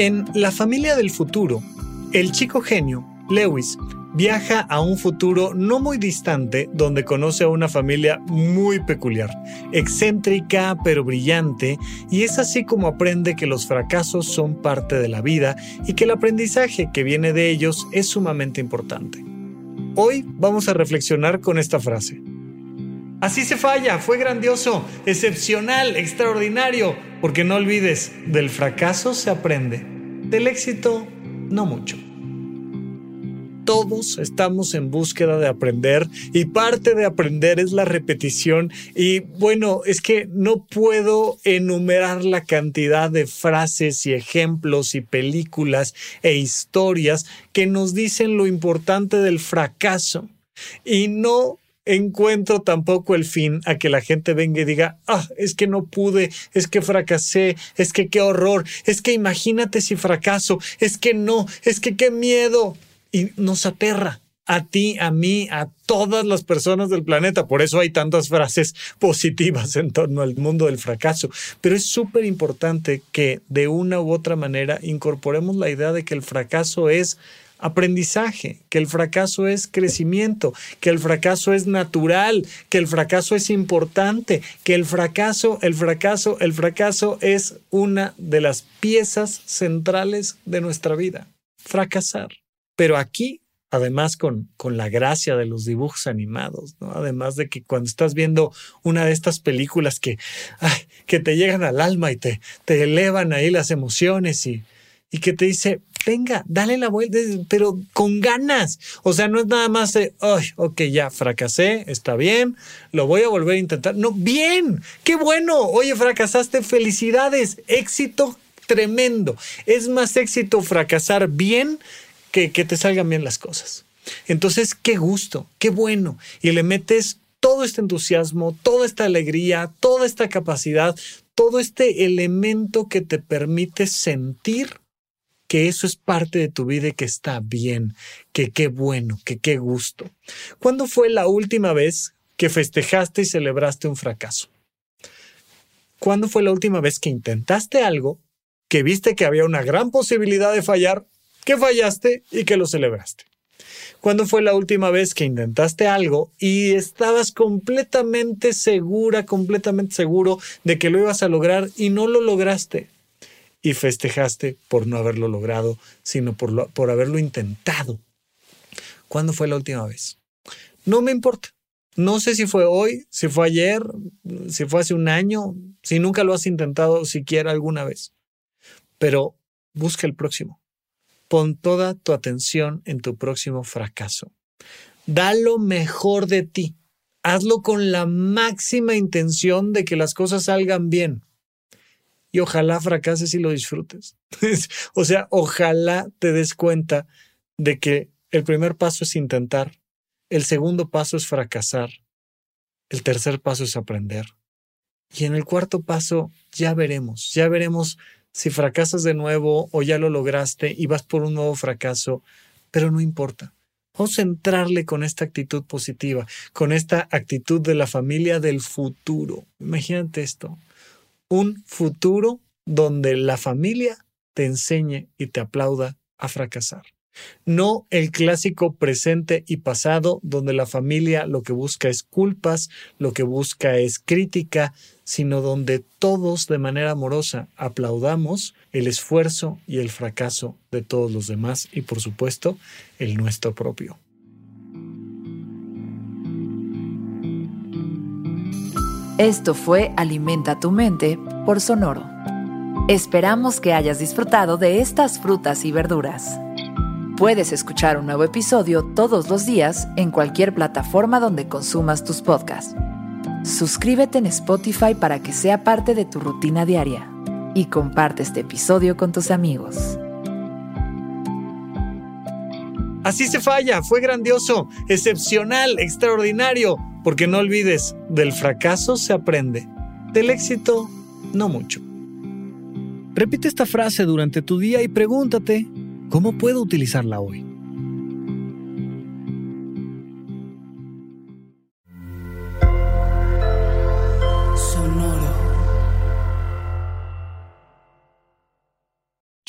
En La familia del futuro, el chico genio, Lewis, viaja a un futuro no muy distante donde conoce a una familia muy peculiar, excéntrica pero brillante, y es así como aprende que los fracasos son parte de la vida y que el aprendizaje que viene de ellos es sumamente importante. Hoy vamos a reflexionar con esta frase. Así se falla, fue grandioso, excepcional, extraordinario, porque no olvides, del fracaso se aprende, del éxito no mucho. Todos estamos en búsqueda de aprender y parte de aprender es la repetición y bueno, es que no puedo enumerar la cantidad de frases y ejemplos y películas e historias que nos dicen lo importante del fracaso. Y no encuentro tampoco el fin a que la gente venga y diga, ah, es que no pude, es que fracasé, es que qué horror, es que imagínate si fracaso, es que no, es que qué miedo. Y nos aterra a ti, a mí, a todas las personas del planeta. Por eso hay tantas frases positivas en torno al mundo del fracaso. Pero es súper importante que de una u otra manera incorporemos la idea de que el fracaso es aprendizaje, que el fracaso es crecimiento, que el fracaso es natural, que el fracaso es importante, que el fracaso, el fracaso, el fracaso es una de las piezas centrales de nuestra vida. Fracasar. Pero aquí, además con, con la gracia de los dibujos animados, ¿no? además de que cuando estás viendo una de estas películas que, que te llegan al alma y te, te elevan ahí las emociones y, y que te dice, venga, dale la vuelta, pero con ganas. O sea, no es nada más de, ay, ok, ya fracasé, está bien, lo voy a volver a intentar. No, bien, qué bueno. Oye, fracasaste, felicidades, éxito tremendo. Es más éxito fracasar bien que que te salgan bien las cosas. Entonces, qué gusto, qué bueno. Y le metes todo este entusiasmo, toda esta alegría, toda esta capacidad, todo este elemento que te permite sentir que eso es parte de tu vida y que está bien, que qué bueno, que qué gusto. ¿Cuándo fue la última vez que festejaste y celebraste un fracaso? ¿Cuándo fue la última vez que intentaste algo, que viste que había una gran posibilidad de fallar, que fallaste y que lo celebraste? ¿Cuándo fue la última vez que intentaste algo y estabas completamente segura, completamente seguro de que lo ibas a lograr y no lo lograste? Y festejaste por no haberlo logrado, sino por, por haberlo intentado. ¿Cuándo fue la última vez? No me importa. No sé si fue hoy, si fue ayer, si fue hace un año, si nunca lo has intentado siquiera alguna vez. Pero busca el próximo. Pon toda tu atención en tu próximo fracaso. Da lo mejor de ti. Hazlo con la máxima intención de que las cosas salgan bien y ojalá fracases y lo disfrutes. o sea, ojalá te des cuenta de que el primer paso es intentar, el segundo paso es fracasar, el tercer paso es aprender. Y en el cuarto paso ya veremos, ya veremos si fracasas de nuevo o ya lo lograste y vas por un nuevo fracaso, pero no importa. Vamos a entrarle con esta actitud positiva, con esta actitud de la familia del futuro. Imagínate esto, un futuro donde la familia te enseñe y te aplauda a fracasar. No el clásico presente y pasado donde la familia lo que busca es culpas, lo que busca es crítica, sino donde todos de manera amorosa aplaudamos el esfuerzo y el fracaso de todos los demás y por supuesto el nuestro propio. Esto fue Alimenta tu mente por Sonoro. Esperamos que hayas disfrutado de estas frutas y verduras. Puedes escuchar un nuevo episodio todos los días en cualquier plataforma donde consumas tus podcasts. Suscríbete en Spotify para que sea parte de tu rutina diaria y comparte este episodio con tus amigos. Así se falla, fue grandioso, excepcional, extraordinario, porque no olvides, del fracaso se aprende, del éxito no mucho. Repite esta frase durante tu día y pregúntate, ¿Cómo puedo utilizarla hoy?